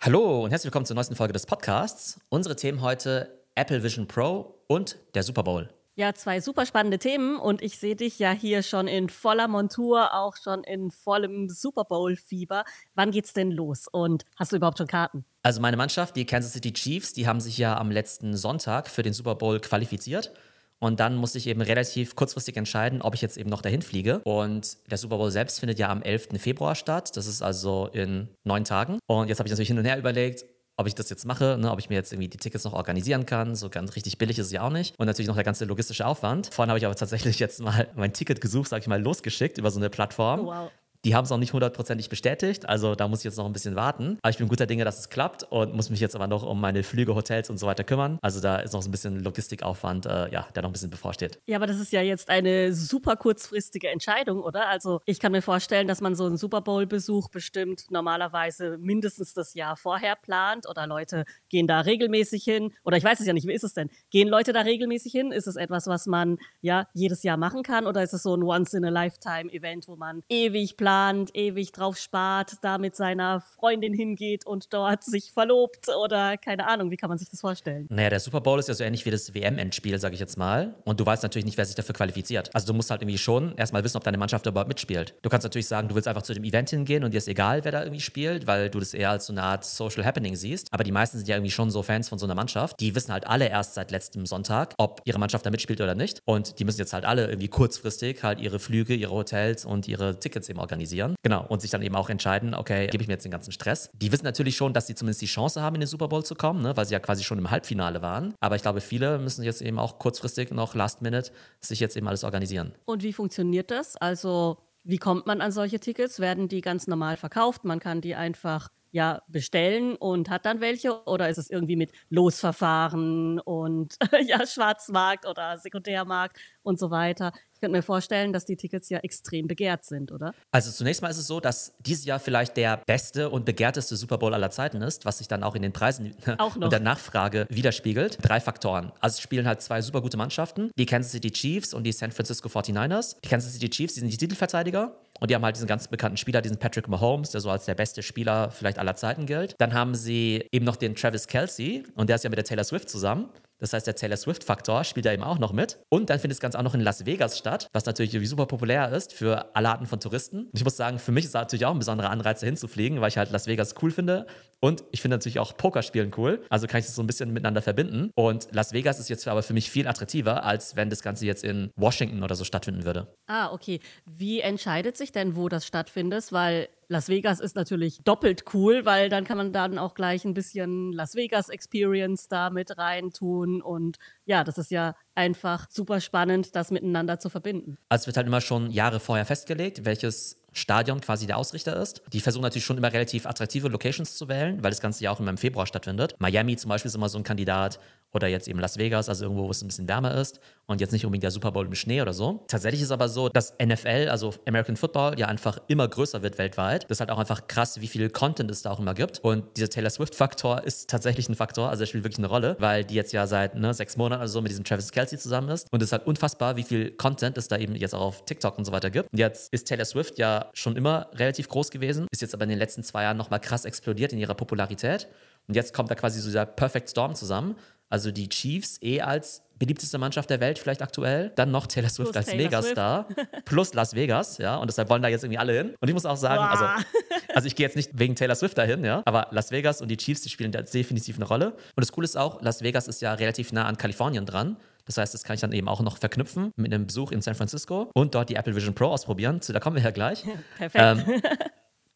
Hallo und herzlich willkommen zur neuesten Folge des Podcasts. Unsere Themen heute Apple Vision Pro und der Super Bowl. Ja, zwei super spannende Themen und ich sehe dich ja hier schon in voller Montur, auch schon in vollem Super Bowl-Fieber. Wann geht's denn los und hast du überhaupt schon Karten? Also meine Mannschaft, die Kansas City Chiefs, die haben sich ja am letzten Sonntag für den Super Bowl qualifiziert. Und dann musste ich eben relativ kurzfristig entscheiden, ob ich jetzt eben noch dahin fliege. Und der Super Bowl selbst findet ja am 11. Februar statt. Das ist also in neun Tagen. Und jetzt habe ich natürlich hin und her überlegt, ob ich das jetzt mache, ne, ob ich mir jetzt irgendwie die Tickets noch organisieren kann. So ganz richtig billig ist es ja auch nicht. Und natürlich noch der ganze logistische Aufwand. Vorhin habe ich aber tatsächlich jetzt mal mein Ticket gesucht, sage ich mal, losgeschickt über so eine Plattform. Wow. Die haben es noch nicht hundertprozentig bestätigt, also da muss ich jetzt noch ein bisschen warten. Aber ich bin guter Dinge, dass es klappt und muss mich jetzt aber noch um meine Flüge, Hotels und so weiter kümmern. Also da ist noch so ein bisschen Logistikaufwand, äh, ja, der noch ein bisschen bevorsteht. Ja, aber das ist ja jetzt eine super kurzfristige Entscheidung, oder? Also ich kann mir vorstellen, dass man so einen Super Bowl-Besuch bestimmt normalerweise mindestens das Jahr vorher plant oder Leute gehen da regelmäßig hin. Oder ich weiß es ja nicht, wie ist es denn? Gehen Leute da regelmäßig hin? Ist es etwas, was man ja jedes Jahr machen kann? Oder ist es so ein Once-in-a-Lifetime-Event, wo man ewig plant? Plant, ewig drauf spart, da mit seiner Freundin hingeht und dort sich verlobt oder keine Ahnung, wie kann man sich das vorstellen? Naja, der Super Bowl ist ja so ähnlich wie das WM-Endspiel, sage ich jetzt mal. Und du weißt natürlich nicht, wer sich dafür qualifiziert. Also du musst halt irgendwie schon erstmal wissen, ob deine Mannschaft überhaupt mitspielt. Du kannst natürlich sagen, du willst einfach zu dem Event hingehen und dir ist egal, wer da irgendwie spielt, weil du das eher als so eine Art Social Happening siehst. Aber die meisten sind ja irgendwie schon so Fans von so einer Mannschaft. Die wissen halt alle erst seit letztem Sonntag, ob ihre Mannschaft da mitspielt oder nicht. Und die müssen jetzt halt alle irgendwie kurzfristig halt ihre Flüge, ihre Hotels und ihre Tickets eben organisieren organisieren. Genau. Und sich dann eben auch entscheiden, okay, gebe ich mir jetzt den ganzen Stress. Die wissen natürlich schon, dass sie zumindest die Chance haben, in den Super Bowl zu kommen, ne, weil sie ja quasi schon im Halbfinale waren. Aber ich glaube, viele müssen jetzt eben auch kurzfristig noch Last Minute sich jetzt eben alles organisieren. Und wie funktioniert das? Also, wie kommt man an solche Tickets? Werden die ganz normal verkauft? Man kann die einfach ja bestellen und hat dann welche? Oder ist es irgendwie mit Losverfahren und ja, Schwarzmarkt oder Sekundärmarkt und so weiter? Ich könnte mir vorstellen, dass die Tickets ja extrem begehrt sind, oder? Also zunächst mal ist es so, dass dieses Jahr vielleicht der beste und begehrteste Super Bowl aller Zeiten ist, was sich dann auch in den Preisen und der Nachfrage widerspiegelt. Drei Faktoren. Also es spielen halt zwei super gute Mannschaften, die Kansas City Chiefs und die San Francisco 49ers. Die Kansas City Chiefs, die sind die Titelverteidiger und die haben halt diesen ganz bekannten Spieler, diesen Patrick Mahomes, der so als der beste Spieler vielleicht aller Zeiten gilt. Dann haben sie eben noch den Travis Kelsey und der ist ja mit der Taylor Swift zusammen. Das heißt, der Taylor Swift-Faktor spielt da eben auch noch mit. Und dann findet das Ganze auch noch in Las Vegas statt, was natürlich super populär ist für alle Arten von Touristen. Und ich muss sagen, für mich ist da natürlich auch ein besonderer Anreiz, da hinzufliegen, weil ich halt Las Vegas cool finde. Und ich finde natürlich auch Pokerspielen cool. Also kann ich das so ein bisschen miteinander verbinden. Und Las Vegas ist jetzt aber für mich viel attraktiver, als wenn das Ganze jetzt in Washington oder so stattfinden würde. Ah, okay. Wie entscheidet sich denn, wo das stattfindet? Weil Las Vegas ist natürlich doppelt cool, weil dann kann man dann auch gleich ein bisschen Las Vegas Experience da mit reintun. Und ja, das ist ja einfach super spannend, das miteinander zu verbinden. Also es wird halt immer schon Jahre vorher festgelegt, welches Stadion quasi der Ausrichter ist. Die versuchen natürlich schon immer relativ attraktive Locations zu wählen, weil das Ganze ja auch immer im Februar stattfindet. Miami zum Beispiel ist immer so ein Kandidat oder jetzt eben Las Vegas, also irgendwo, wo es ein bisschen wärmer ist und jetzt nicht unbedingt der Super Bowl im Schnee oder so. Tatsächlich ist aber so, dass NFL, also American Football, ja einfach immer größer wird weltweit. Das ist halt auch einfach krass, wie viel Content es da auch immer gibt. Und dieser Taylor Swift-Faktor ist tatsächlich ein Faktor, also er spielt wirklich eine Rolle, weil die jetzt ja seit ne, sechs Monaten oder so mit diesem Travis Kelsey zusammen ist. Und es ist halt unfassbar, wie viel Content es da eben jetzt auch auf TikTok und so weiter gibt. Und jetzt ist Taylor Swift ja schon immer relativ groß gewesen, ist jetzt aber in den letzten zwei Jahren nochmal krass explodiert in ihrer Popularität. Und jetzt kommt da quasi so dieser Perfect Storm zusammen. Also die Chiefs eh als beliebteste Mannschaft der Welt vielleicht aktuell, dann noch Taylor Swift plus als Megastar plus Las Vegas, ja, und deshalb wollen da jetzt irgendwie alle hin. Und ich muss auch sagen, also, also ich gehe jetzt nicht wegen Taylor Swift dahin, ja, aber Las Vegas und die Chiefs, die spielen da definitiv eine Rolle. Und das Coole ist auch, Las Vegas ist ja relativ nah an Kalifornien dran. Das heißt, das kann ich dann eben auch noch verknüpfen mit einem Besuch in San Francisco und dort die Apple Vision Pro ausprobieren. Da kommen wir ja gleich. Perfekt. Ähm,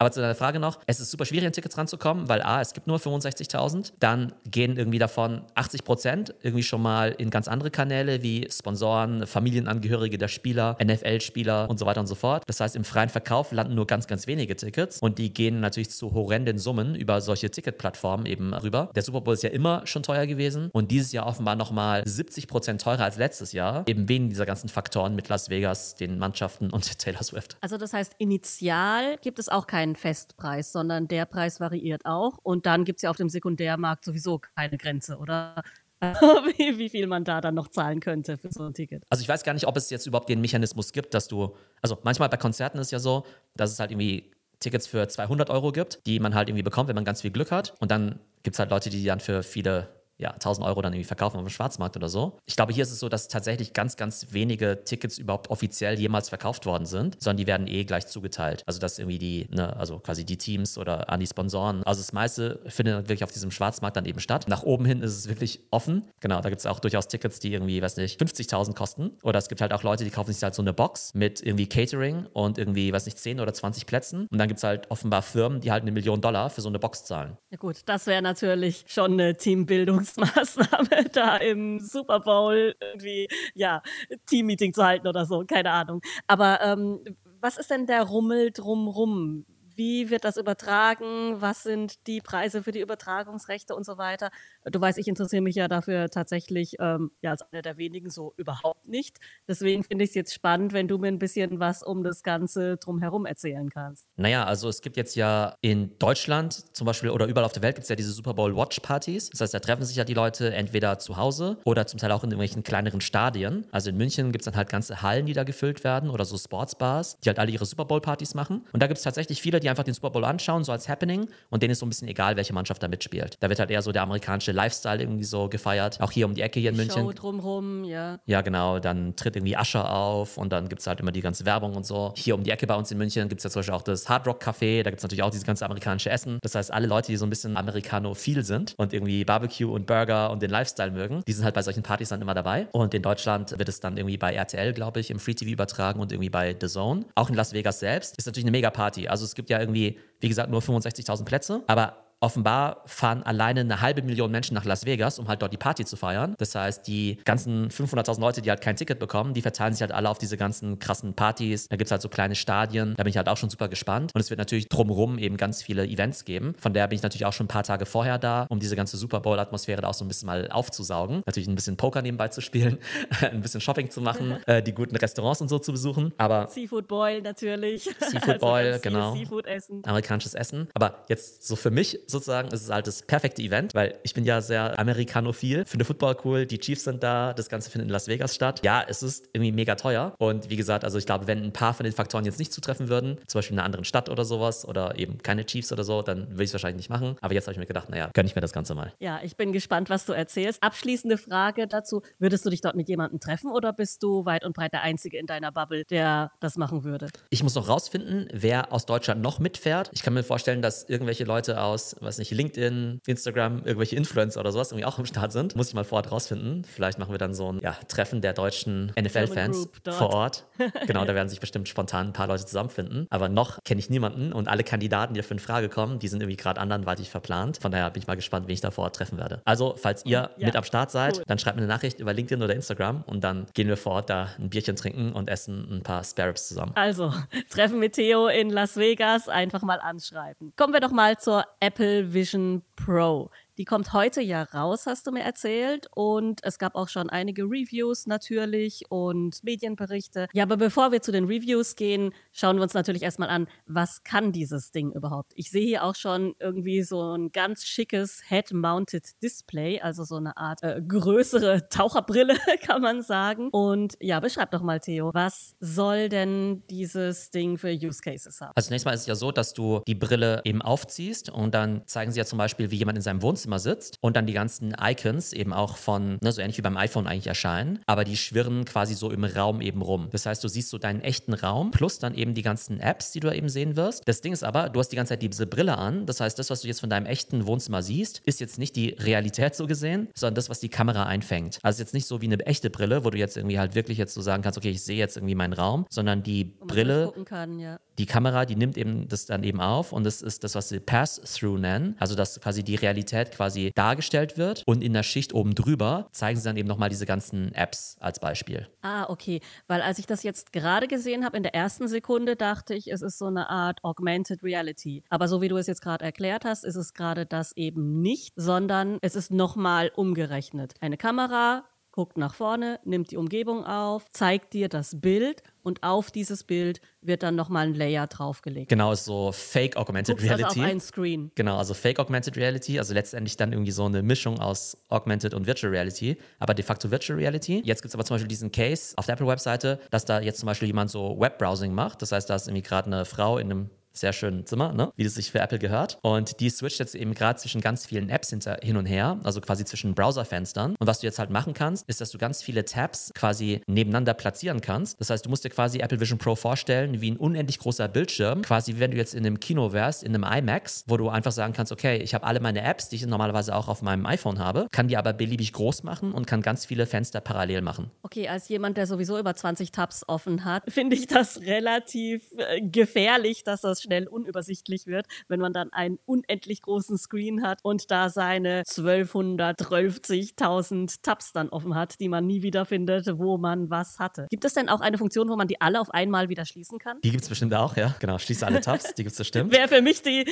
aber zu deiner Frage noch, es ist super schwierig, an Tickets ranzukommen, weil A, es gibt nur 65.000. Dann gehen irgendwie davon 80 Prozent irgendwie schon mal in ganz andere Kanäle wie Sponsoren, Familienangehörige der Spieler, NFL-Spieler und so weiter und so fort. Das heißt, im freien Verkauf landen nur ganz, ganz wenige Tickets und die gehen natürlich zu horrenden Summen über solche Ticketplattformen eben rüber. Der Super Bowl ist ja immer schon teuer gewesen und dieses Jahr offenbar nochmal 70 Prozent teurer als letztes Jahr, eben wegen dieser ganzen Faktoren mit Las Vegas, den Mannschaften und Taylor Swift. Also das heißt, initial gibt es auch keinen keinen Festpreis, sondern der Preis variiert auch. Und dann gibt es ja auf dem Sekundärmarkt sowieso keine Grenze, oder? wie, wie, viel man da dann noch zahlen könnte für so ein Ticket. Also ich weiß gar nicht, ob es jetzt überhaupt den Mechanismus gibt, dass du, also manchmal bei Konzerten ist ja so, dass es halt irgendwie Tickets für 200 Euro gibt, die man halt irgendwie bekommt, wenn man ganz viel Glück hat. Und dann gibt es halt Leute, die dann für viele ja, 1000 Euro dann irgendwie verkaufen auf dem Schwarzmarkt oder so. Ich glaube, hier ist es so, dass tatsächlich ganz, ganz wenige Tickets überhaupt offiziell jemals verkauft worden sind, sondern die werden eh gleich zugeteilt. Also, dass irgendwie die, ne, also quasi die Teams oder an die Sponsoren. Also, das meiste findet wirklich auf diesem Schwarzmarkt dann eben statt. Nach oben hin ist es wirklich offen. Genau, da gibt es auch durchaus Tickets, die irgendwie, weiß nicht, 50.000 kosten. Oder es gibt halt auch Leute, die kaufen sich halt so eine Box mit irgendwie Catering und irgendwie, weiß nicht, 10 oder 20 Plätzen. Und dann gibt es halt offenbar Firmen, die halt eine Million Dollar für so eine Box zahlen. Ja, gut, das wäre natürlich schon eine Teambildungs Maßnahme, da im Super Bowl irgendwie, ja, Teammeeting zu halten oder so, keine Ahnung. Aber ähm, was ist denn der Rummel drumrum? Wie wird das übertragen? Was sind die Preise für die Übertragungsrechte und so weiter? Du weißt, ich interessiere mich ja dafür tatsächlich ähm, ja, als einer der wenigen so überhaupt nicht. Deswegen finde ich es jetzt spannend, wenn du mir ein bisschen was um das Ganze drumherum erzählen kannst. Naja, also es gibt jetzt ja in Deutschland zum Beispiel oder überall auf der Welt gibt es ja diese Super Bowl Watch Partys. Das heißt, da treffen sich ja die Leute entweder zu Hause oder zum Teil auch in irgendwelchen kleineren Stadien. Also in München gibt es dann halt ganze Hallen, die da gefüllt werden oder so Sportsbars, die halt alle ihre Super Bowl Partys machen. Und da gibt es tatsächlich viele, die einfach den Super Bowl anschauen, so als Happening und denen ist so ein bisschen egal, welche Mannschaft da mitspielt. Da wird halt eher so der amerikanische Lifestyle irgendwie so gefeiert. Auch hier um die Ecke hier in die München. Show drumherum, ja. Ja, genau. Dann tritt irgendwie Ascher auf und dann gibt es halt immer die ganze Werbung und so. Hier um die Ecke bei uns in München gibt es ja zum Beispiel auch das Hard Rock Café. Da gibt es natürlich auch dieses ganze amerikanische Essen. Das heißt, alle Leute, die so ein bisschen amerikanophil sind und irgendwie Barbecue und Burger und den Lifestyle mögen, die sind halt bei solchen Partys dann immer dabei. Und in Deutschland wird es dann irgendwie bei RTL, glaube ich, im Free TV übertragen und irgendwie bei The Zone. Auch in Las Vegas selbst ist natürlich eine mega Party. Also es gibt ja irgendwie, wie gesagt, nur 65.000 Plätze, aber offenbar fahren alleine eine halbe Million Menschen nach Las Vegas, um halt dort die Party zu feiern. Das heißt, die ganzen 500.000 Leute, die halt kein Ticket bekommen, die verteilen sich halt alle auf diese ganzen krassen Partys. Da gibt es halt so kleine Stadien. Da bin ich halt auch schon super gespannt. Und es wird natürlich drumherum eben ganz viele Events geben. Von der bin ich natürlich auch schon ein paar Tage vorher da, um diese ganze Super Bowl-Atmosphäre da auch so ein bisschen mal aufzusaugen. Natürlich ein bisschen Poker nebenbei zu spielen, ein bisschen Shopping zu machen, äh, die guten Restaurants und so zu besuchen. Aber Seafood Boil natürlich. Seafood Boil, also genau. Seafood essen. Amerikanisches Essen. Aber jetzt so für mich sozusagen ist es halt das perfekte Event, weil ich bin ja sehr amerikanophil, finde Football cool, die Chiefs sind da, das Ganze findet in Las Vegas statt. Ja, es ist irgendwie mega teuer und wie gesagt, also ich glaube, wenn ein paar von den Faktoren jetzt nicht zutreffen würden, zum Beispiel in einer anderen Stadt oder sowas oder eben keine Chiefs oder so, dann würde ich es wahrscheinlich nicht machen. Aber jetzt habe ich mir gedacht, naja, gönne ich mir das Ganze mal. Ja, ich bin gespannt, was du erzählst. Abschließende Frage dazu. Würdest du dich dort mit jemandem treffen oder bist du weit und breit der Einzige in deiner Bubble, der das machen würde? Ich muss noch rausfinden, wer aus Deutschland noch mitfährt. Ich kann mir vorstellen, dass irgendwelche Leute aus, was nicht, LinkedIn, Instagram, irgendwelche Influencer oder sowas irgendwie auch im Start sind. Muss ich mal vor Ort rausfinden. Vielleicht machen wir dann so ein ja, Treffen der deutschen NFL-Fans vor Ort. Genau, da werden sich bestimmt spontan ein paar Leute zusammenfinden. Aber noch kenne ich niemanden und alle Kandidaten, die dafür in Frage kommen, die sind irgendwie gerade anderweitig verplant. Von daher bin ich mal gespannt, wen ich da vor Ort treffen werde. Also, falls ihr Ja, mit am Start seid, cool. dann schreibt mir eine Nachricht über LinkedIn oder Instagram und dann gehen wir vor Ort da ein Bierchen trinken und essen ein paar Spare Ribs zusammen. Also, Treffen mit Theo in Las Vegas, einfach mal anschreiben. Kommen wir doch mal zur Apple Vision Pro. Die kommt heute ja raus, hast du mir erzählt. Und es gab auch schon einige Reviews natürlich und Medienberichte. Ja, aber bevor wir zu den Reviews gehen, schauen wir uns natürlich erstmal an, was kann dieses Ding überhaupt? Ich sehe hier auch schon irgendwie so ein ganz schickes Head-Mounted Display, also so eine Art äh, größere Taucherbrille, kann man sagen. Und ja, beschreib doch mal, Theo, was soll denn dieses Ding für Use Cases haben? Also zunächst mal ist es ja so, dass du die Brille eben aufziehst und dann zeigen sie ja zum Beispiel, wie jemand in seinem Wohnzimmer sitzt und dann die ganzen Icons eben auch von, ne, so ähnlich wie beim iPhone eigentlich erscheinen, aber die schwirren quasi so im Raum eben rum. Das heißt, du siehst so deinen echten Raum plus dann eben die ganzen Apps, die du eben sehen wirst. Das Ding ist aber, du hast die ganze Zeit diese Brille an. Das heißt, das, was du jetzt von deinem echten Wohnzimmer siehst, ist jetzt nicht die Realität so gesehen, sondern das, was die Kamera einfängt. Also jetzt nicht so wie eine echte Brille, wo du jetzt irgendwie halt wirklich jetzt so sagen kannst, okay, ich sehe jetzt irgendwie meinen Raum, sondern die Brille gucken kann, ja. die Kamera, die nimmt eben das dann eben auf und das ist das, was sie Pass-Through nennen. Also, dass quasi die Realität quasi dargestellt wird und in der Schicht oben drüber zeigen sie dann eben nochmal diese ganzen Apps als Beispiel. Ah, okay. Weil als ich das jetzt gerade gesehen habe, in der ersten Sekunde dachte ich, es ist so eine Art Augmented Reality. Aber so wie du es jetzt gerade erklärt hast, ist es gerade das eben nicht, sondern es ist nochmal umgerechnet. Eine Kamera guckt nach vorne, nimmt die Umgebung auf, zeigt dir das Bild und auf dieses Bild wird dann nochmal ein Layer draufgelegt. Genau, ist so Fake Augmented Guckst also auf Reality. einen Screen. Genau, also Fake Augmented Reality, also letztendlich dann irgendwie so eine Mischung aus Augmented und Virtual Reality, aber de facto Virtual Reality. Jetzt gibt es aber zum Beispiel diesen Case auf der Apple-Webseite, dass da jetzt zum Beispiel jemand so Webbrowsing macht. Das heißt, da ist irgendwie gerade eine Frau in einem sehr schönen Zimmer, ne? wie es sich für Apple gehört. Und die switcht jetzt eben gerade zwischen ganz vielen Apps hinter, hin und her, also quasi zwischen Browserfenstern. Und was du jetzt halt machen kannst, ist, dass du ganz viele Tabs quasi nebeneinander platzieren kannst. Das heißt, du musst dir quasi Apple Vision Pro vorstellen wie ein unendlich großer Bildschirm, quasi wie wenn du jetzt in einem Kino wärst, in einem IMAX, wo du einfach sagen kannst, okay, ich habe alle meine Apps, die ich normalerweise auch auf meinem iPhone habe, kann die aber beliebig groß machen und kann ganz viele Fenster parallel machen. Okay, als jemand, der sowieso über 20 Tabs offen hat, finde ich das relativ äh, gefährlich, dass das schnell unübersichtlich wird, wenn man dann einen unendlich großen Screen hat und da seine 1250.000 Tabs dann offen hat, die man nie wieder findet, wo man was hatte. Gibt es denn auch eine Funktion, wo man die alle auf einmal wieder schließen kann? Die gibt es bestimmt auch, ja. Genau, schließe alle Tabs, die gibt es bestimmt. Wäre für mich die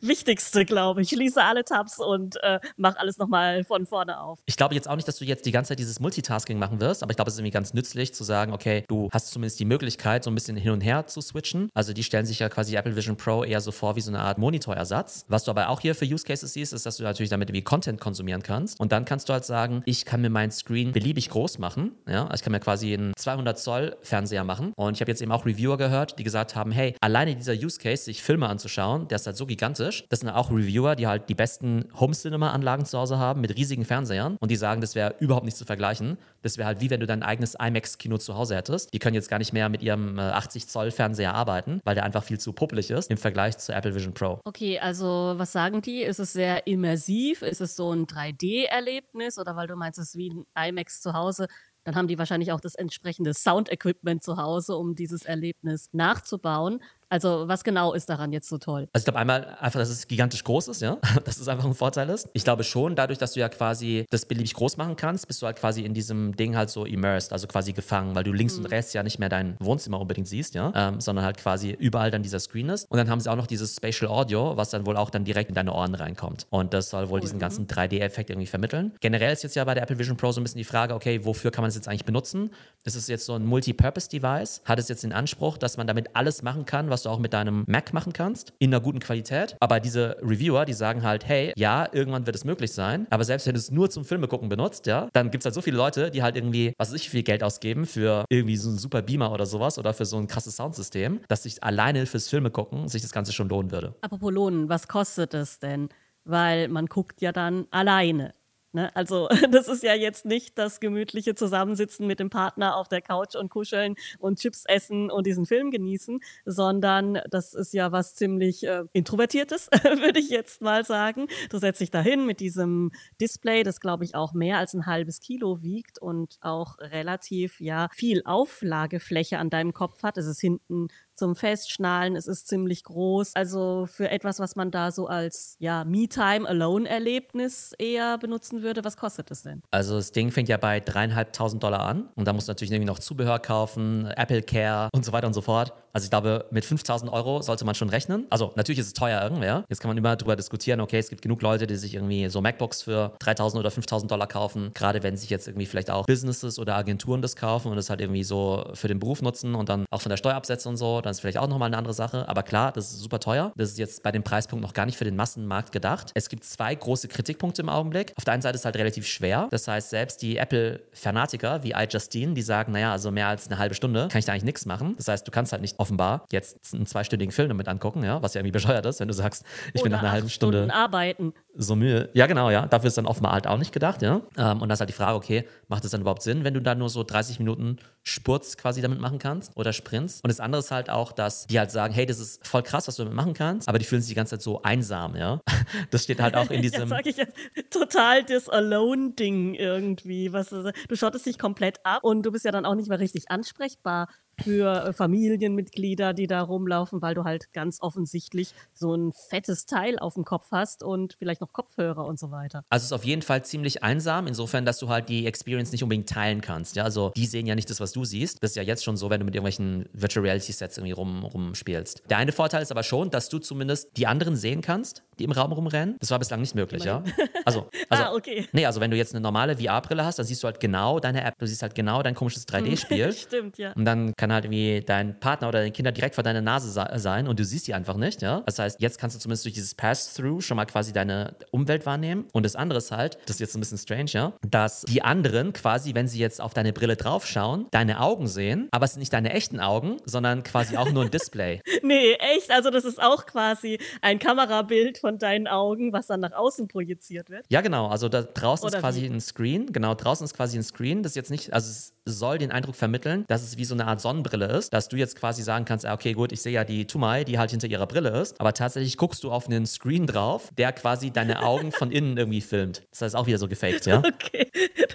wichtigste, glaube ich. Schließe alle Tabs und äh, mach alles nochmal von vorne auf. Ich glaube jetzt auch nicht, dass du jetzt die ganze Zeit dieses Multitasking machen wirst, aber ich glaube, es ist irgendwie ganz nützlich zu sagen, okay, du hast zumindest die Möglichkeit, so ein bisschen hin und her zu switchen. Also die stellen sich ja quasi Apple Vision Pro eher so vor wie so eine Art Monitorersatz. Was du aber auch hier für Use Cases siehst, ist, dass du natürlich damit irgendwie Content konsumieren kannst. Und dann kannst du halt sagen, ich kann mir meinen Screen beliebig groß machen. Ja, also ich kann mir quasi einen 200 Zoll Fernseher machen. Und ich habe jetzt eben auch Reviewer gehört, die gesagt haben, hey, alleine dieser Use Case, sich Filme anzuschauen, der ist halt so gigantisch. Das sind auch Reviewer, die halt die besten Home Cinema Anlagen zu Hause haben mit riesigen Fernsehern. Und die sagen, das wäre überhaupt nicht zu vergleichen. Das wäre halt wie wenn du dein eigenes IMAX-Kino zu Hause hättest. Die können jetzt gar nicht mehr mit ihrem 80 äh, Zoll Fernseher arbeiten, weil der einfach viel zu puppelig ist im Vergleich zu Apple Vision Pro. Okay, also was sagen die? Ist es sehr immersiv? Ist es so ein 3D-Erlebnis? Oder weil du meinst, es ist wie ein IMAX zu Hause, dann haben die wahrscheinlich auch das entsprechende Sound-Equipment zu Hause, um dieses Erlebnis nachzubauen. Also was genau ist daran jetzt so toll? Also ich glaube einmal einfach, dass es gigantisch groß ist, ja, dass es einfach ein Vorteil ist. Ich glaube schon, dadurch, dass du ja quasi das beliebig groß machen kannst, bist du halt quasi in diesem Ding halt so immersed, also quasi gefangen, weil du links mhm. und rechts ja nicht mehr dein Wohnzimmer unbedingt siehst, ja, ähm, sondern halt quasi überall dann dieser Screen ist. Und dann haben sie auch noch dieses Spatial Audio, was dann wohl auch dann direkt in deine Ohren reinkommt. Und das soll wohl cool, diesen ganzen 3D-Effekt irgendwie vermitteln. Generell ist jetzt ja bei der Apple Vision Pro so ein bisschen die Frage, okay, wofür kann man es jetzt eigentlich benutzen? Ist jetzt so ein Multi-Purpose-Device, hat es jetzt den Anspruch, dass man damit alles machen kann, was du auch mit deinem Mac machen kannst, in einer guten Qualität. Aber diese Reviewer, die sagen halt, hey, ja, irgendwann wird es möglich sein, aber selbst wenn du es nur zum Filme gucken benutzt, ja, dann gibt es halt so viele Leute, die halt irgendwie, was weiß ich, viel Geld ausgeben für irgendwie so einen super Beamer oder sowas oder für so ein krasses Soundsystem, dass sich alleine fürs Filme gucken sich das Ganze schon lohnen würde. Apropos lohnen, was kostet es denn? Weil man guckt ja dann alleine. Ne? Also das ist ja jetzt nicht das gemütliche Zusammensitzen mit dem Partner auf der Couch und kuscheln und Chips essen und diesen Film genießen, sondern das ist ja was ziemlich äh, Introvertiertes, würde ich jetzt mal sagen. Du setzt dich dahin mit diesem Display, das glaube ich auch mehr als ein halbes Kilo wiegt und auch relativ ja viel Auflagefläche an deinem Kopf hat. Es ist hinten zum Festschnallen. Es ist ziemlich groß. Also für etwas, was man da so als ja, Me-Time, Alone-Erlebnis eher benutzen würde, was kostet es denn? Also das Ding fängt ja bei dreieinhalbtausend Dollar an und da musst du natürlich irgendwie noch Zubehör kaufen, Apple Care und so weiter und so fort. Also ich glaube, mit 5000 Euro sollte man schon rechnen. Also natürlich ist es teuer irgendwer. Jetzt kann man immer darüber diskutieren, okay, es gibt genug Leute, die sich irgendwie so MacBooks für 3000 oder 5000 Dollar kaufen. Gerade wenn sich jetzt irgendwie vielleicht auch Businesses oder Agenturen das kaufen und das halt irgendwie so für den Beruf nutzen und dann auch von der Steuer absetzen und so, dann ist vielleicht auch nochmal eine andere Sache. Aber klar, das ist super teuer. Das ist jetzt bei dem Preispunkt noch gar nicht für den Massenmarkt gedacht. Es gibt zwei große Kritikpunkte im Augenblick. Auf der einen Seite ist es halt relativ schwer. Das heißt, selbst die Apple-Fanatiker wie iJustine, die sagen, naja, also mehr als eine halbe Stunde kann ich da eigentlich nichts machen. Das heißt, du kannst halt nicht offenbar jetzt einen zweistündigen Film damit angucken, ja, was ja irgendwie bescheuert ist, wenn du sagst, ich Oder bin nach einer halben Stunde. Stunden arbeiten. So Mühe. Ja, genau, ja. Dafür ist dann offenbar halt auch nicht gedacht, ja. Ähm, und da ist halt die Frage, okay, macht es dann überhaupt Sinn, wenn du da nur so 30 Minuten Spurts quasi damit machen kannst oder Sprints? Und das andere ist halt auch, dass die halt sagen, hey, das ist voll krass, was du damit machen kannst, aber die fühlen sich die ganze Zeit so einsam, ja. Das steht halt auch in diesem. ja, sag ich jetzt, total das Alone-Ding irgendwie. Was, du schottest dich komplett ab und du bist ja dann auch nicht mehr richtig ansprechbar für äh, Familienmitglieder, die da rumlaufen, weil du halt ganz offensichtlich so ein fettes Teil auf dem Kopf hast und vielleicht noch Kopfhörer und so weiter. Also es ist auf jeden Fall ziemlich einsam, insofern, dass du halt die Experience nicht unbedingt teilen kannst. Ja, also die sehen ja nicht das, was du siehst. Das ist ja jetzt schon so, wenn du mit irgendwelchen Virtual Reality Sets irgendwie rum, rumspielst. Der eine Vorteil ist aber schon, dass du zumindest die anderen sehen kannst, die im Raum rumrennen. Das war bislang nicht möglich, ja. Also, also ah, okay. nee, also wenn du jetzt eine normale VR-Brille hast, dann siehst du halt genau deine App, du siehst halt genau dein komisches 3D-Spiel. Stimmt, ja. Und dann kann halt irgendwie dein Partner oder deine Kinder direkt vor deiner Nase sein und du siehst die einfach nicht, ja. Das heißt, jetzt kannst du zumindest durch dieses Pass-Through schon mal quasi deine Umwelt wahrnehmen. Und das andere ist halt, das ist jetzt ein bisschen strange, ja, dass die anderen quasi, wenn sie jetzt auf deine Brille draufschauen, deine Augen sehen, aber es sind nicht deine echten Augen, sondern quasi auch nur ein Display. nee, echt. Also das ist auch quasi ein Kamerabild von deinen Augen, was dann nach außen projiziert wird. Ja, genau. Also da draußen Oder ist quasi wie? ein Screen. Genau, draußen ist quasi ein Screen. Das ist jetzt nicht, also es soll den Eindruck vermitteln, dass es wie so eine Art Sonnenbrille ist, dass du jetzt quasi sagen kannst, ah, okay, gut, ich sehe ja die Tumai, die halt hinter ihrer Brille ist, aber tatsächlich guckst du auf einen Screen drauf, der quasi deine Augen von innen irgendwie filmt. Das heißt auch wieder so gefaked, ja? Okay,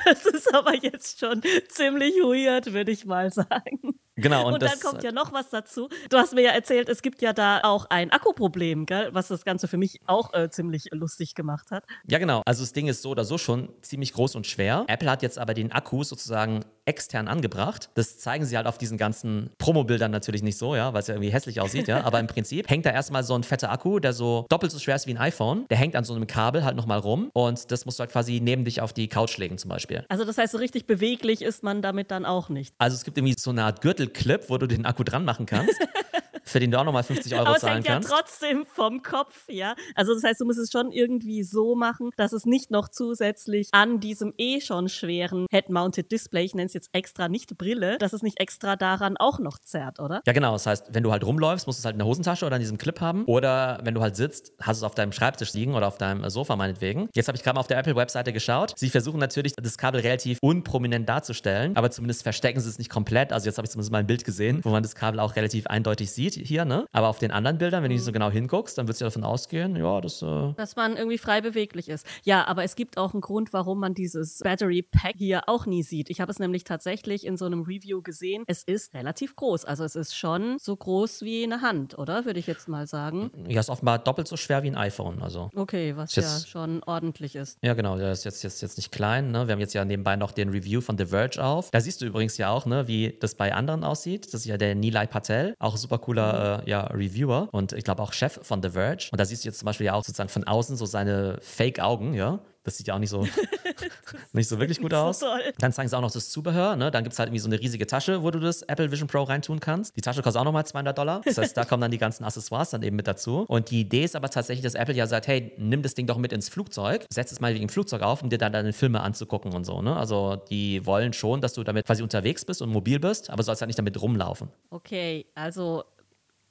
das ist aber jetzt schon ziemlich weird, würde ich mal sagen. Genau, und, Und, dann kommt ja noch was dazu. Du hast mir ja erzählt, es gibt ja da auch ein Akkuproblem, gell? was das Ganze für mich auch äh, ziemlich lustig gemacht hat. Ja, genau. Also das Ding ist so oder so schon ziemlich groß und schwer. Apple hat jetzt aber den Akku sozusagen extern angebracht. Das zeigen sie halt auf diesen ganzen Promobildern natürlich nicht so, ja, weil es ja irgendwie hässlich aussieht, ja. Aber im Prinzip hängt da erstmal so ein fetter Akku, der so doppelt so schwer ist wie ein iPhone. Der hängt an so einem Kabel halt nochmal rum und das musst du halt quasi neben dich auf die Couch legen zum Beispiel. Also das heißt, so richtig beweglich ist man damit dann auch nicht. Also es gibt irgendwie so eine Art Gürtelclip, wo du den Akku dran machen kannst. für den du auch nochmal 50 Euro Aber zahlen hängt ja kannst. trotzdem vom Kopf, ja. Also das heißt, du musst es schon irgendwie so machen, dass es nicht noch zusätzlich an diesem eh schon schweren Head-Mounted Display, ich nenne es jetzt extra nicht Brille, dass es nicht extra daran auch noch zerrt, oder? Ja, genau. Das heißt, wenn du halt rumläufst, musst du es halt in der Hosentasche oder in diesem Clip haben. Oder wenn du halt sitzt, hast du es auf deinem Schreibtisch liegen oder auf deinem Sofa meinetwegen. Jetzt habe ich gerade mal auf der Apple-Webseite geschaut. Sie versuchen natürlich, das Kabel relativ unprominent darzustellen, aber zumindest verstecken sie es nicht komplett. Also jetzt habe ich zumindest mal ein Bild gesehen, wo man das Kabel auch relativ eindeutig sieht hier, ne? Aber auf den anderen Bildern, wenn du so genau hinguckst, dann würdest du ja davon ausgehen, ja, das äh, Dass man irgendwie frei beweglich ist. Ja, aber es gibt auch einen Grund, warum man dieses Battery Pack hier auch nie sieht. Ich habe es nämlich tatsächlich in so einem Review gesehen. Es ist relativ groß. Also es ist schon so groß wie eine Hand, oder? Würde ich jetzt mal sagen. ja, ist offenbar doppelt so schwer wie ein iPhone. Also Okay, was Ist ja jetzt- schon ordentlich ist. Ja, genau, der ist jetzt, jetzt, jetzt nicht klein. Ne? Wir haben jetzt ja nebenbei noch den Review von The Verge auf. Da siehst du übrigens ja auch, ne, wie das bei anderen aussieht. Das ist ja der Nilay Patel, auch super cooler äh, ja, Reviewer und ich glaube auch Chef von The Verge. Und da siehst du jetzt zum Beispiel ja auch sozusagen von außen so seine Fake-Augen, ja. Das sieht ja auch nicht so, nicht so wirklich gut So aus. toll. Dann zeigen sie auch noch das Zubehör. Ne? Dann gibt es halt irgendwie so eine riesige Tasche, wo du das Apple Vision Pro reintun kannst. Die Tasche kostet auch nochmal 200 Dollar. Das heißt, da kommen dann die ganzen Accessoires dann eben mit dazu. Und die Idee ist aber tatsächlich, dass Apple ja sagt, hey, nimm das Ding doch mit ins Flugzeug, setz es mal wegen im Flugzeug auf, um dir dann deine Filme anzugucken und so. Ne? Also die wollen schon, dass du damit quasi unterwegs bist und mobil bist, aber sollst halt nicht damit rumlaufen. Okay, also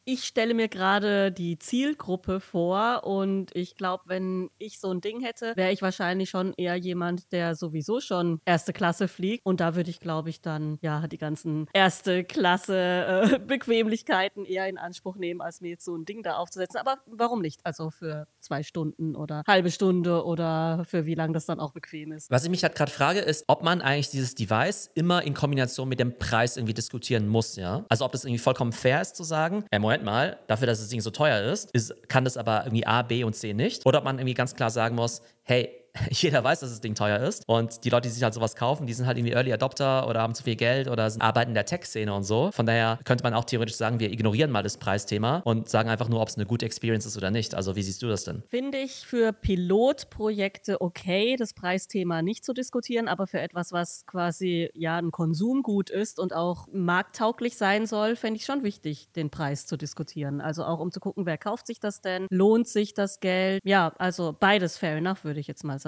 ich stelle mir gerade die Zielgruppe vor und ich glaube, wenn ich so ein Ding hätte, wäre ich wahrscheinlich schon eher jemand, der sowieso schon erste Klasse fliegt und da würde ich, glaube ich, dann ja die ganzen erste Klasse äh, Bequemlichkeiten eher in Anspruch nehmen, als mir jetzt so ein Ding da aufzusetzen. Aber warum nicht? Also für zwei Stunden oder halbe Stunde oder für wie lange das dann auch bequem ist. Was ich mich halt gerade frage, ist, ob man eigentlich dieses Device immer in Kombination mit dem Preis irgendwie diskutieren muss, ja? Also ob das irgendwie vollkommen fair ist zu sagen, äh, Moment mal, dafür, dass das Ding so teuer ist, ist, kann das aber irgendwie A, B und C nicht. Oder ob man irgendwie ganz klar sagen muss, hey, jeder weiß, dass das Ding teuer ist. Und die Leute, die sich halt sowas kaufen, die sind halt irgendwie Early Adopter oder haben zu viel Geld oder sind, arbeiten in der Tech-Szene und so. Von daher könnte man auch theoretisch sagen, wir ignorieren mal das Preisthema und sagen einfach nur, ob es eine gute Experience ist oder nicht. Also wie siehst du das denn? Finde ich für Pilotprojekte okay, das Preisthema nicht zu diskutieren, aber für etwas, was quasi ja ein Konsumgut ist und auch markttauglich sein soll, fände ich schon wichtig, den Preis zu diskutieren. Also auch um zu gucken, wer kauft sich das denn? Lohnt sich das Geld? Ja, also beides fair enough, würde ich jetzt mal sagen.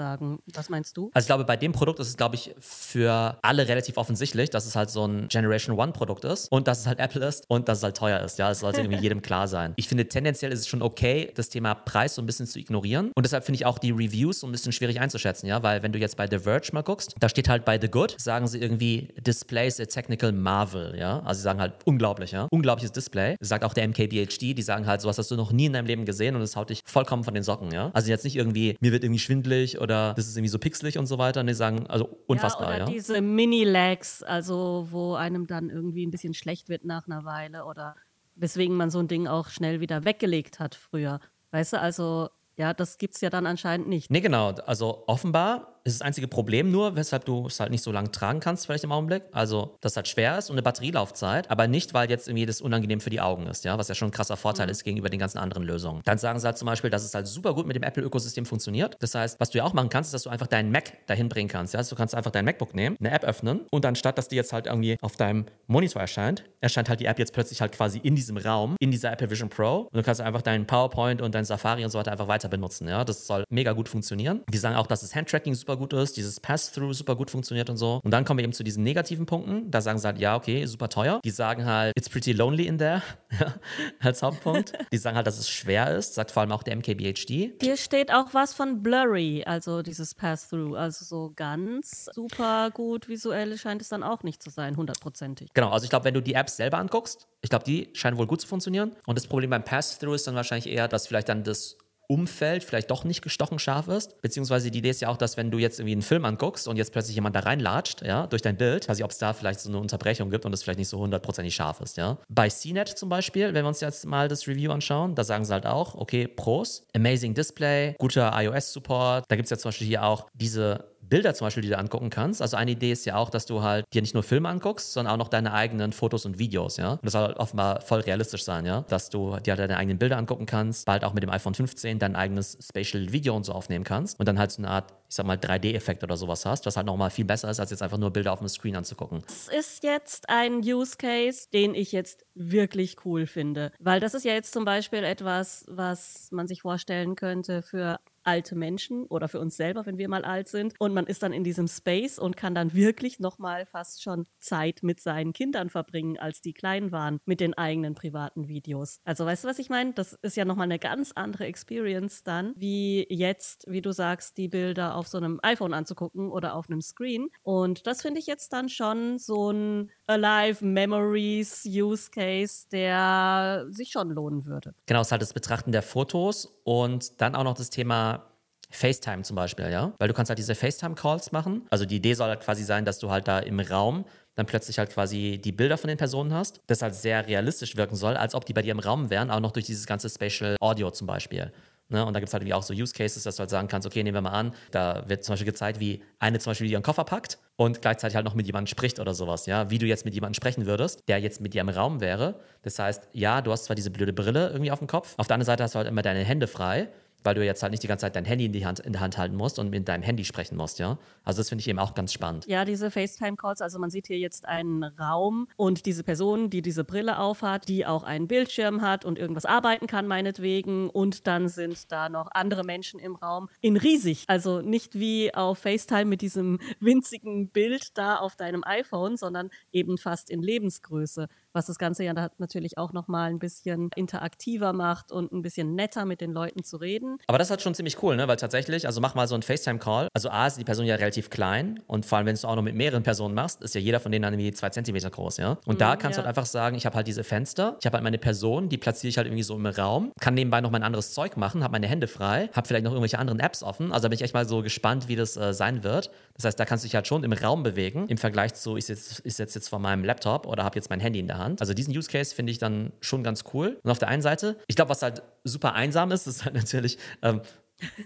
Was meinst du? Also ich glaube, bei dem Produkt ist es, glaube ich, für alle relativ offensichtlich, dass es halt so ein Generation One Produkt ist und dass es halt Apple ist und dass es halt teuer ist. Ja, das sollte irgendwie jedem klar sein. Ich finde, tendenziell ist es schon okay, das Thema Preis so ein bisschen zu ignorieren. Und deshalb finde ich auch die Reviews so ein bisschen schwierig einzuschätzen, ja, weil wenn du jetzt bei The Verge mal guckst, da steht halt bei The Good, sagen sie irgendwie Displays a technical marvel, ja. Also sie sagen halt unglaublich, ja. Unglaubliches Display. Sagt auch der MKBHD, die sagen halt, sowas hast du noch nie in deinem Leben gesehen und es haut dich vollkommen von den Socken, ja. Also jetzt nicht irgendwie, mir wird irgendwie schwindelig oder das ist irgendwie so pixelig und so weiter. Und die sagen, also unfassbar, ja, ja. oder diese Mini-Lags, also wo einem dann irgendwie ein bisschen schlecht wird nach einer Weile oder weswegen man so ein Ding auch schnell wieder weggelegt hat früher. Weißt du, also ja, das gibt's ja dann anscheinend nicht. Nee, genau. Also offenbar ist das einzige Problem nur, weshalb du es halt nicht so lange tragen kannst, vielleicht im Augenblick. Also, dass es halt schwer ist und eine Batterielaufzeit, aber nicht, weil jetzt irgendwie das unangenehm für die Augen ist, ja, was ja schon ein krasser Vorteil mhm. ist gegenüber den ganzen anderen Lösungen. Dann sagen sie halt zum Beispiel, dass es halt super gut mit dem Apple-Ökosystem funktioniert. Das heißt, was du ja auch machen kannst, ist, dass du einfach deinen Mac dahin bringen kannst. Ja? Also du kannst einfach dein MacBook nehmen, eine App öffnen und anstatt, dass die jetzt halt irgendwie auf deinem Monitor erscheint, erscheint halt die App jetzt plötzlich halt quasi in diesem Raum, in dieser Apple Vision Pro und du kannst einfach deinen PowerPoint und dein Safari und so weiter einfach weiter benutzen. Ja? Das soll mega gut funktionieren. Die sagen auch, dass das Handtracking super gut ist, dieses Pass-Through super gut funktioniert und so. Und dann kommen wir eben zu diesen negativen Punkten. Da sagen sie halt, ja, okay, super teuer. Die sagen halt, it's pretty lonely in there, als Hauptpunkt. Die sagen halt, dass es schwer ist, sagt vor allem auch der MKBHD. Hier steht auch was von blurry, also dieses Pass-Through. Also so ganz super gut visuell scheint es dann auch nicht zu sein, hundertprozentig. Genau, also ich glaube, wenn du die Apps selber anguckst, ich glaube, die scheinen wohl gut zu funktionieren. Und das Problem beim Pass-Through ist dann wahrscheinlich eher, dass vielleicht dann das Umfeld vielleicht doch nicht gestochen scharf ist. Beziehungsweise die Idee ist ja auch, dass wenn du jetzt irgendwie einen Film anguckst und jetzt plötzlich jemand da reinlatscht, ja, durch dein Bild, ich, ob es da vielleicht so eine Unterbrechung gibt und es vielleicht nicht so hundertprozentig scharf ist, ja. Bei CNET zum Beispiel, wenn wir uns jetzt mal das Review anschauen, da sagen sie halt auch, okay, Pros, amazing Display, guter iOS-Support. Da gibt es ja zum Beispiel hier auch diese Bilder zum Beispiel, die du angucken kannst. Also eine Idee ist ja auch, dass du halt dir nicht nur Filme anguckst, sondern auch noch deine eigenen Fotos und Videos, ja. Und das soll offenbar voll realistisch sein, ja. Dass du dir halt deine eigenen Bilder angucken kannst, bald auch mit dem iPhone 15 dein eigenes Spatial Video und so aufnehmen kannst und dann halt so eine Art, ich sag mal, 3D-Effekt oder sowas hast, was halt nochmal viel besser ist, als jetzt einfach nur Bilder auf dem Screen anzugucken. Das ist jetzt ein Use Case, den ich jetzt wirklich cool finde. Weil das ist ja jetzt zum Beispiel etwas, was man sich vorstellen könnte für alte Menschen oder für uns selber, wenn wir mal alt sind. Und man ist dann in diesem Space und kann dann wirklich nochmal fast schon Zeit mit seinen Kindern verbringen, als die klein waren, mit den eigenen privaten Videos. Also weißt du, was ich meine? Das ist ja nochmal eine ganz andere Experience dann, wie jetzt, wie du sagst, die Bilder auf so einem iPhone anzugucken oder auf einem Screen. Und das finde ich jetzt dann schon so ein Alive Memories Use Case, der sich schon lohnen würde. Genau, es ist halt das Betrachten der Fotos und dann auch noch das Thema FaceTime zum Beispiel, ja? Weil du kannst halt diese FaceTime-Calls machen. Also die Idee soll halt quasi sein, dass du halt da im Raum dann plötzlich halt quasi die Bilder von den Personen hast, das halt sehr realistisch wirken soll, als ob die bei dir im Raum wären, auch noch durch dieses ganze Spatial Audio zum Beispiel. Ne? Und da gibt es halt irgendwie auch so Use Cases, dass du halt sagen kannst, okay, nehmen wir mal an, da wird zum Beispiel gezeigt, wie eine zum Beispiel ihren Koffer packt und gleichzeitig halt noch mit jemandem spricht oder sowas, ja, wie du jetzt mit jemandem sprechen würdest, der jetzt mit dir im Raum wäre. Das heißt, ja, du hast zwar diese blöde Brille irgendwie auf dem Kopf, auf der anderen Seite hast du halt immer deine Hände frei weil du jetzt halt nicht die ganze Zeit dein Handy in, die Hand, in der Hand halten musst und mit deinem Handy sprechen musst, ja. Also das finde ich eben auch ganz spannend. Ja, diese FaceTime-Calls, also man sieht hier jetzt einen Raum und diese Person, die diese Brille aufhat, die auch einen Bildschirm hat und irgendwas arbeiten kann, meinetwegen. Und dann sind da noch andere Menschen im Raum in riesig. Also nicht wie auf FaceTime mit diesem winzigen Bild da auf deinem iPhone, sondern eben fast in Lebensgröße was das Ganze ja natürlich auch nochmal ein bisschen interaktiver macht und ein bisschen netter mit den Leuten zu reden. Aber das ist halt schon ziemlich cool, ne? weil tatsächlich, also mach mal so einen FaceTime-Call. Also A ist die Person ja relativ klein und vor allem, wenn du es auch noch mit mehreren Personen machst, ist ja jeder von denen dann irgendwie zwei Zentimeter groß, ja. Und mhm, da kannst ja. du halt einfach sagen, ich habe halt diese Fenster, ich habe halt meine Person, die platziere ich halt irgendwie so im Raum, kann nebenbei noch mein anderes Zeug machen, habe meine Hände frei, habe vielleicht noch irgendwelche anderen Apps offen. Also da bin ich echt mal so gespannt, wie das äh, sein wird. Das heißt, da kannst du dich halt schon im Raum bewegen, im Vergleich zu, ich sitze sitz jetzt vor meinem Laptop oder habe jetzt mein Handy in der Hand. Also diesen Use Case finde ich dann schon ganz cool. Und auf der einen Seite, ich glaube, was halt super einsam ist, ist halt natürlich, ähm,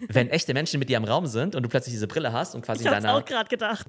wenn echte Menschen mit dir im Raum sind und du plötzlich diese Brille hast und quasi in deiner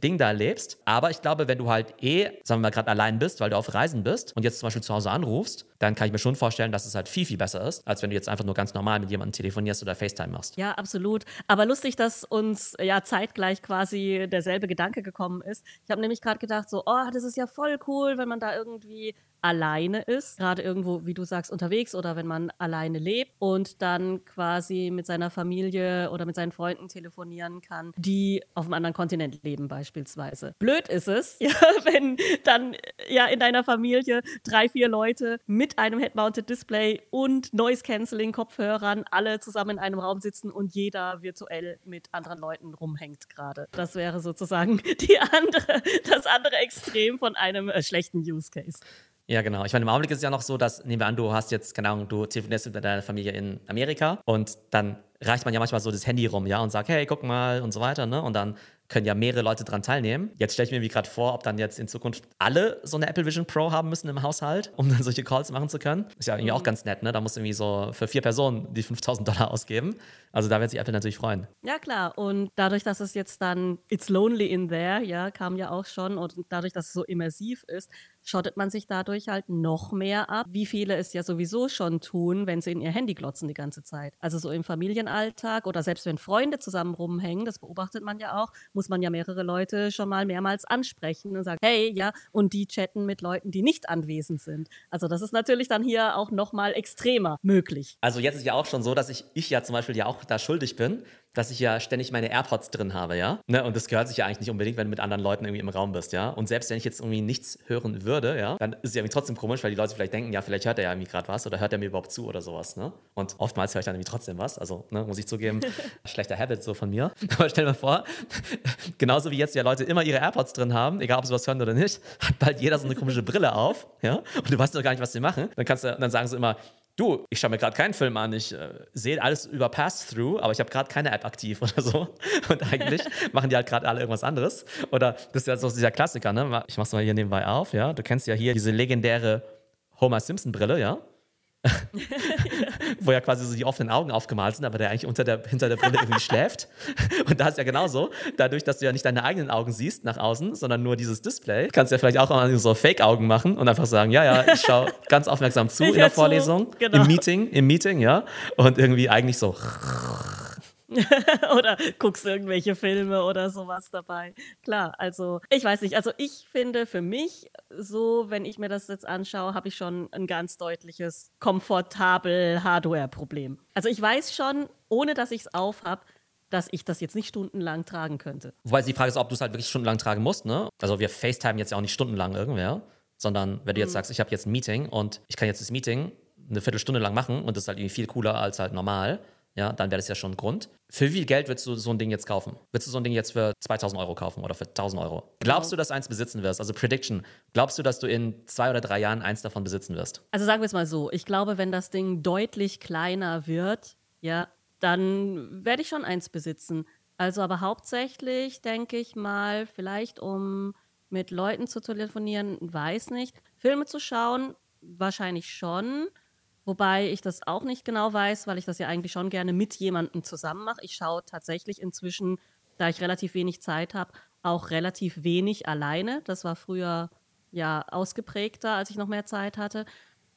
Ding da lebst. Aber ich glaube, wenn du halt eh, sagen wir mal, gerade allein bist, weil du auf Reisen bist und jetzt zum Beispiel zu Hause anrufst, dann kann ich mir schon vorstellen, dass es halt viel, viel besser ist, als wenn du jetzt einfach nur ganz normal mit jemandem telefonierst oder FaceTime machst. Ja, absolut. Aber lustig, dass uns ja zeitgleich quasi derselbe Gedanke gekommen ist. Ich habe nämlich gerade gedacht, so, oh, das ist ja voll cool, wenn man da irgendwie alleine ist, gerade irgendwo, wie du sagst, unterwegs oder wenn man alleine lebt und dann quasi mit seiner Familie oder mit seinen Freunden telefonieren kann, die auf einem anderen Kontinent leben beispielsweise. Blöd ist es, ja, wenn dann ja in deiner Familie drei, vier Leute mit einem Head-Mounted Display und Noise-Canceling-Kopfhörern alle zusammen in einem Raum sitzen und jeder virtuell mit anderen Leuten rumhängt gerade. Das wäre sozusagen die andere, das andere Extrem von einem äh, schlechten Use Case. Ja, genau. Ich meine, im Augenblick ist es ja noch so, dass, nehmen wir an, du hast jetzt, keine Ahnung, du telefonierst mit deiner Familie in Amerika und dann reicht man ja manchmal so das Handy rum, ja, und sagt, hey, guck mal und so weiter, ne? Und dann können ja mehrere Leute dran teilnehmen. Jetzt stelle ich mir wie gerade vor, ob dann jetzt in Zukunft alle so eine Apple Vision Pro haben müssen im Haushalt, um dann solche Calls machen zu können. Ist ja irgendwie auch mhm. ganz nett, ne? Da muss irgendwie so für vier Personen die 5000 Dollar ausgeben. Also da wird sich Apple natürlich freuen. Ja, klar. Und dadurch, dass es jetzt dann It's Lonely in There, ja, kam ja auch schon. Und dadurch, dass es so immersiv ist, schottet man sich dadurch halt noch mehr ab, wie viele es ja sowieso schon tun, wenn sie in ihr Handy glotzen die ganze Zeit. Also so im Familienalltag oder selbst wenn Freunde zusammen rumhängen, das beobachtet man ja auch, muss man ja mehrere Leute schon mal mehrmals ansprechen und sagen, hey, ja, und die chatten mit Leuten, die nicht anwesend sind. Also das ist natürlich dann hier auch noch mal extremer möglich. Also jetzt ist ja auch schon so, dass ich, ich ja zum Beispiel ja auch da schuldig bin, dass ich ja ständig meine AirPods drin habe, ja. Ne? Und das gehört sich ja eigentlich nicht unbedingt, wenn du mit anderen Leuten irgendwie im Raum bist, ja. Und selbst wenn ich jetzt irgendwie nichts hören würde, ja, dann ist es ja irgendwie trotzdem komisch, weil die Leute vielleicht denken, ja, vielleicht hört er ja irgendwie gerade was oder hört er mir überhaupt zu oder sowas, ne? Und oftmals höre ich dann irgendwie trotzdem was. Also, ne, muss ich zugeben, schlechter Habit so von mir. Aber stell dir mal vor, genauso wie jetzt ja Leute immer ihre AirPods drin haben, egal ob sie was hören oder nicht, hat bald jeder so eine komische Brille auf, ja. Und du weißt doch gar nicht, was sie machen. Dann kannst du, dann sagen sie immer, du, ich schaue mir gerade keinen Film an, ich äh, sehe alles über Pass-Through, aber ich habe gerade keine App aktiv oder so. Und eigentlich machen die halt gerade alle irgendwas anderes. Oder das ist ja so dieser Klassiker, ne? Ich mach's mal hier nebenbei auf, ja. Du kennst ja hier diese legendäre Homer Simpson-Brille, ja. wo ja quasi so die offenen Augen aufgemalt sind, aber der eigentlich unter der, hinter der Brille irgendwie schläft. Und da ist ja genauso. Dadurch, dass du ja nicht deine eigenen Augen siehst nach außen, sondern nur dieses Display, kannst du ja vielleicht auch mal so Fake-Augen machen und einfach sagen, ja, ja, ich schaue ganz aufmerksam zu ich in der Vorlesung, genau. im Meeting, im Meeting, ja. Und irgendwie eigentlich so oder guckst irgendwelche Filme oder sowas dabei. Klar, also ich weiß nicht. Also ich finde für mich so, wenn ich mir das jetzt anschaue, habe ich schon ein ganz deutliches komfortabel Hardware-Problem. Also ich weiß schon, ohne dass ich es auf habe, dass ich das jetzt nicht stundenlang tragen könnte. Wobei die Frage ist, ob du es halt wirklich stundenlang tragen musst, ne? Also wir FaceTime jetzt ja auch nicht stundenlang irgendwer, sondern wenn du jetzt mhm. sagst, ich habe jetzt ein Meeting und ich kann jetzt das Meeting eine Viertelstunde lang machen und das ist halt irgendwie viel cooler als halt normal, ja, dann wäre das ja schon ein Grund. Für wie viel Geld würdest du so ein Ding jetzt kaufen? Würdest du so ein Ding jetzt für 2000 Euro kaufen oder für 1000 Euro? Glaubst du, dass du eins besitzen wirst? Also Prediction. Glaubst du, dass du in zwei oder drei Jahren eins davon besitzen wirst? Also sagen wir es mal so. Ich glaube, wenn das Ding deutlich kleiner wird, ja, dann werde ich schon eins besitzen. Also aber hauptsächlich denke ich mal, vielleicht um mit Leuten zu telefonieren, weiß nicht. Filme zu schauen, wahrscheinlich schon. Wobei ich das auch nicht genau weiß, weil ich das ja eigentlich schon gerne mit jemandem zusammen mache. Ich schaue tatsächlich inzwischen, da ich relativ wenig Zeit habe, auch relativ wenig alleine. Das war früher ja ausgeprägter, als ich noch mehr Zeit hatte.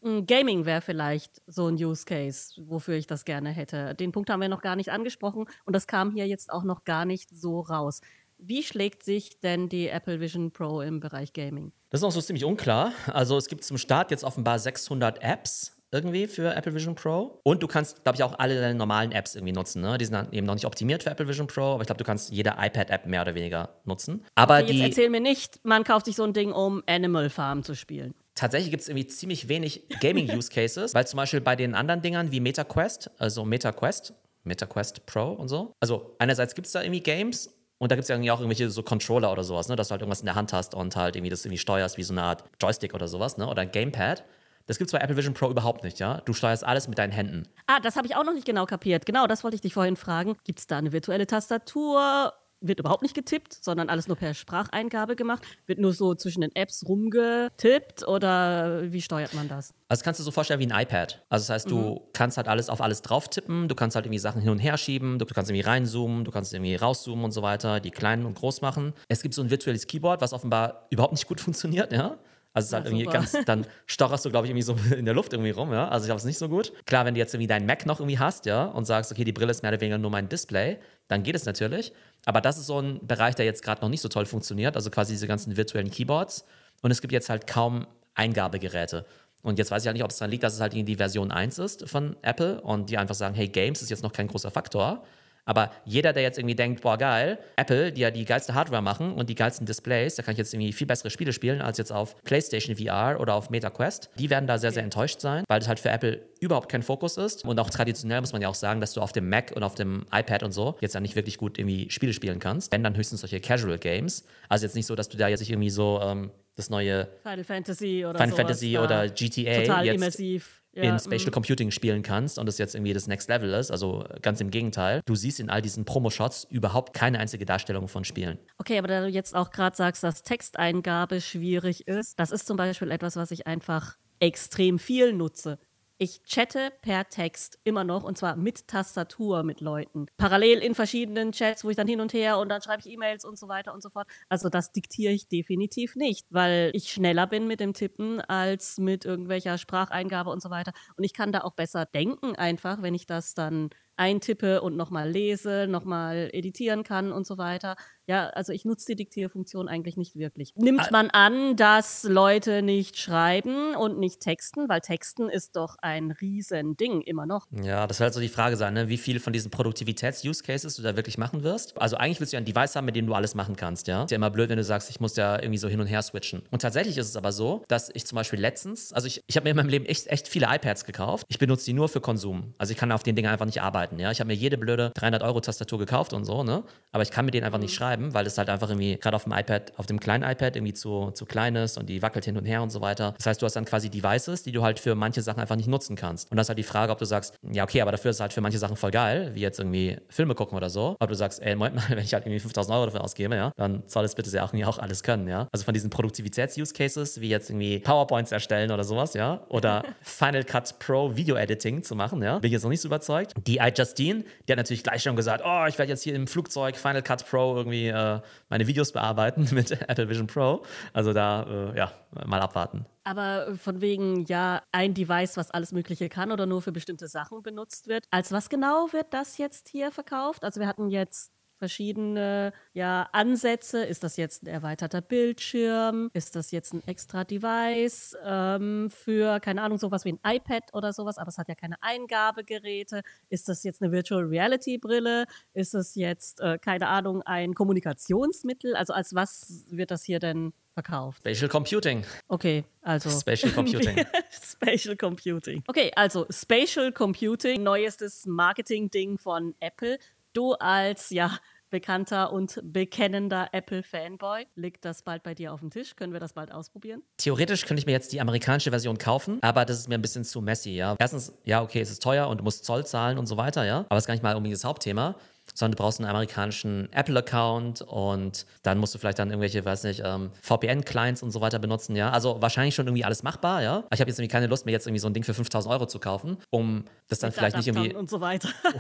Hm, Gaming wäre vielleicht so ein Use Case, wofür ich das gerne hätte. Den Punkt haben wir noch gar nicht angesprochen und das kam hier jetzt auch noch gar nicht so raus. Wie schlägt sich denn die Apple Vision Pro im Bereich Gaming? Das ist noch so ziemlich unklar. Also es gibt zum Start jetzt offenbar 600 Apps irgendwie für Apple Vision Pro. Und du kannst, glaube ich, auch alle deine normalen Apps irgendwie nutzen. Ne? Die sind dann eben noch nicht optimiert für Apple Vision Pro, aber ich glaube, du kannst jede iPad-App mehr oder weniger nutzen. Aber okay, die, jetzt erzähl mir nicht, man kauft sich so ein Ding, um Animal Farm zu spielen. Tatsächlich gibt es irgendwie ziemlich wenig Gaming-Use-Cases, weil zum Beispiel bei den anderen Dingern wie MetaQuest, also MetaQuest, MetaQuest Pro und so. Also einerseits gibt es da irgendwie Games und da gibt es ja irgendwie auch irgendwelche so Controller oder sowas, ne? dass du halt irgendwas in der Hand hast und halt irgendwie das irgendwie steuerst wie so eine Art Joystick oder sowas, ne? Oder ein Gamepad. Das gibt es bei Apple Vision Pro überhaupt nicht, ja? Du steuerst alles mit deinen Händen. Ah, das habe ich auch noch nicht genau kapiert. Genau, das wollte ich dich vorhin fragen. Gibt es da eine virtuelle Tastatur? Wird überhaupt nicht getippt, sondern alles nur per Spracheingabe gemacht? Wird nur so zwischen den Apps rumgetippt oder wie steuert man das? Also kannst du so vorstellen wie ein iPad. Also das heißt, mhm. du kannst halt alles auf alles drauf tippen, du kannst halt irgendwie Sachen hin und her schieben, du kannst irgendwie reinzoomen, du kannst irgendwie rauszoomen und so weiter, die klein und groß machen. Es gibt so ein virtuelles Keyboard, was offenbar überhaupt nicht gut funktioniert, ja. Also es ist halt irgendwie ganz, dann stocherst du, glaube ich, irgendwie so in der Luft irgendwie rum, ja. Also ich glaube, es ist nicht so gut. Klar, wenn du jetzt irgendwie deinen Mac noch irgendwie hast, ja, und sagst, okay, die Brille ist mehr oder weniger nur mein Display, dann geht es natürlich. Aber das ist so ein Bereich, der jetzt gerade noch nicht so toll funktioniert, also quasi diese ganzen virtuellen Keyboards. Und es gibt jetzt halt kaum Eingabegeräte. Und jetzt weiß ich halt nicht, ob es daran liegt, dass es halt die Version 1 ist von Apple und die einfach sagen, hey, Games ist jetzt noch kein großer Faktor. Aber jeder, der jetzt irgendwie denkt, boah, geil, Apple, die ja die geilste Hardware machen und die geilsten Displays, da kann ich jetzt irgendwie viel bessere Spiele spielen als jetzt auf PlayStation VR oder auf MetaQuest, die werden da sehr, sehr enttäuscht sein, weil das halt für Apple überhaupt kein Fokus ist. Und auch traditionell muss man ja auch sagen, dass du auf dem Mac und auf dem iPad und so jetzt ja nicht wirklich gut irgendwie Spiele spielen kannst. Wenn dann höchstens solche Casual Games. Also jetzt nicht so, dass du da jetzt irgendwie so ähm, das neue Final Fantasy oder Final Fantasy oder GTA total jetzt immersiv ja, in Spatial mm. Computing spielen kannst und das jetzt irgendwie das Next Level ist. Also ganz im Gegenteil. Du siehst in all diesen Promo-Shots überhaupt keine einzige Darstellung von Spielen. Okay, aber da du jetzt auch gerade sagst, dass Texteingabe schwierig ist, das ist zum Beispiel etwas, was ich einfach extrem viel nutze. Ich chatte per Text immer noch und zwar mit Tastatur mit Leuten. Parallel in verschiedenen Chats, wo ich dann hin und her und dann schreibe ich E-Mails und so weiter und so fort. Also das diktiere ich definitiv nicht, weil ich schneller bin mit dem Tippen als mit irgendwelcher Spracheingabe und so weiter. Und ich kann da auch besser denken einfach, wenn ich das dann eintippe und nochmal lese, nochmal editieren kann und so weiter. Ja, also ich nutze die Diktierfunktion eigentlich nicht wirklich. Nimmt man an, dass Leute nicht schreiben und nicht texten, weil Texten ist doch ein Riesending immer noch. Ja, das wird halt so die Frage sein, ne? wie viel von diesen Produktivitäts-Use-Cases du da wirklich machen wirst. Also eigentlich willst du ja ein Device haben, mit dem du alles machen kannst, ja. Ist ja immer blöd, wenn du sagst, ich muss ja irgendwie so hin und her switchen. Und tatsächlich ist es aber so, dass ich zum Beispiel letztens, also ich, ich habe mir in meinem Leben echt, echt viele iPads gekauft. Ich benutze die nur für Konsum. Also ich kann auf den Dingen einfach nicht arbeiten, ja. Ich habe mir jede blöde 300 Euro Tastatur gekauft und so, ne. Aber ich kann mit denen einfach nicht mhm. schreiben schreiben, weil es halt einfach irgendwie gerade auf dem iPad, auf dem kleinen iPad irgendwie zu, zu klein ist und die wackelt hin und her und so weiter. Das heißt, du hast dann quasi Devices, die du halt für manche Sachen einfach nicht nutzen kannst. Und das ist halt die Frage, ob du sagst, ja, okay, aber dafür ist es halt für manche Sachen voll geil, wie jetzt irgendwie Filme gucken oder so. Ob du sagst, ey, Moment mal, wenn ich halt irgendwie 5000 Euro dafür ausgebe, ja, dann soll es bitte sehr auch, auch alles können, ja. Also von diesen Produktivitäts-Use-Cases, wie jetzt irgendwie PowerPoints erstellen oder sowas, ja, oder Final Cut Pro Video Editing zu machen, ja, bin ich jetzt noch nicht so überzeugt. Die iJustine, die hat natürlich gleich schon gesagt, oh, ich werde jetzt hier im Flugzeug Final Cut Pro irgendwie äh, meine Videos bearbeiten mit Apple Vision Pro. Also da, äh, ja, mal abwarten. Aber von wegen, ja, ein Device, was alles Mögliche kann oder nur für bestimmte Sachen benutzt wird. Als was genau wird das jetzt hier verkauft? Also wir hatten jetzt verschiedene ja, Ansätze. Ist das jetzt ein erweiterter Bildschirm? Ist das jetzt ein extra Device ähm, für, keine Ahnung, sowas wie ein iPad oder sowas, aber es hat ja keine Eingabegeräte? Ist das jetzt eine Virtual Reality Brille? Ist das jetzt, äh, keine Ahnung, ein Kommunikationsmittel? Also als was wird das hier denn verkauft? Spatial Computing. Okay, also. Spatial Computing. Spatial Computing. Okay, also Spatial Computing, neuestes Marketing-Ding von Apple du als ja bekannter und bekennender Apple-Fanboy. Liegt das bald bei dir auf dem Tisch? Können wir das bald ausprobieren? Theoretisch könnte ich mir jetzt die amerikanische Version kaufen, aber das ist mir ein bisschen zu messy, ja. Erstens, ja, okay, es ist teuer und du musst Zoll zahlen und so weiter, ja. Aber das ist gar nicht mal unbedingt das Hauptthema sondern du brauchst einen amerikanischen Apple-Account und dann musst du vielleicht dann irgendwelche, weiß nicht, ähm, VPN-Clients und so weiter benutzen, ja. Also wahrscheinlich schon irgendwie alles machbar, ja. Aber ich habe jetzt irgendwie keine Lust, mir jetzt irgendwie so ein Ding für 5000 Euro zu kaufen, um das dann Mit vielleicht nicht irgendwie so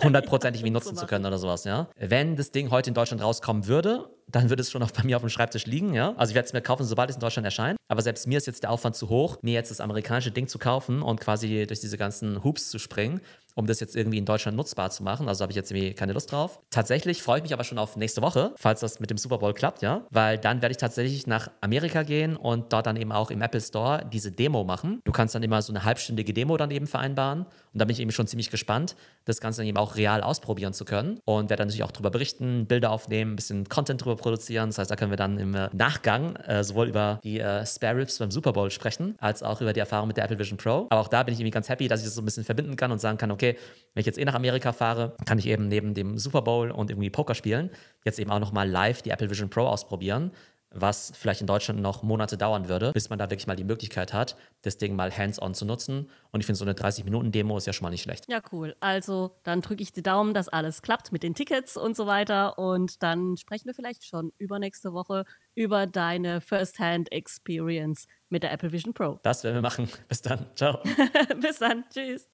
hundertprozentig irgendwie nutzen zu können oder sowas, ja. Wenn das Ding heute in Deutschland rauskommen würde, dann würde es schon auf, bei mir auf dem Schreibtisch liegen, ja. Also ich werde es mir kaufen, sobald es in Deutschland erscheint. Aber selbst mir ist jetzt der Aufwand zu hoch, mir jetzt das amerikanische Ding zu kaufen und quasi durch diese ganzen Hoops zu springen um das jetzt irgendwie in Deutschland nutzbar zu machen. Also habe ich jetzt irgendwie keine Lust drauf. Tatsächlich freue ich mich aber schon auf nächste Woche, falls das mit dem Super Bowl klappt, ja. Weil dann werde ich tatsächlich nach Amerika gehen und dort dann eben auch im Apple Store diese Demo machen. Du kannst dann immer so eine halbstündige Demo dann eben vereinbaren. Und da bin ich eben schon ziemlich gespannt, das Ganze dann eben auch real ausprobieren zu können. Und werde dann natürlich auch darüber berichten, Bilder aufnehmen, ein bisschen Content darüber produzieren. Das heißt, da können wir dann im äh, Nachgang äh, sowohl über die äh, Spare Ribs beim Super Bowl sprechen, als auch über die Erfahrung mit der Apple Vision Pro. Aber auch da bin ich irgendwie ganz happy, dass ich das so ein bisschen verbinden kann und sagen kann, okay, wenn ich jetzt eh nach Amerika fahre, kann ich eben neben dem Super Bowl und irgendwie Poker spielen, jetzt eben auch nochmal live die Apple Vision Pro ausprobieren was vielleicht in Deutschland noch Monate dauern würde, bis man da wirklich mal die Möglichkeit hat, das Ding mal hands-on zu nutzen. Und ich finde, so eine 30-Minuten-Demo ist ja schon mal nicht schlecht. Ja, cool. Also dann drücke ich die Daumen, dass alles klappt mit den Tickets und so weiter. Und dann sprechen wir vielleicht schon übernächste Woche über deine First-Hand-Experience mit der Apple Vision Pro. Das werden wir machen. Bis dann. Ciao. bis dann. Tschüss.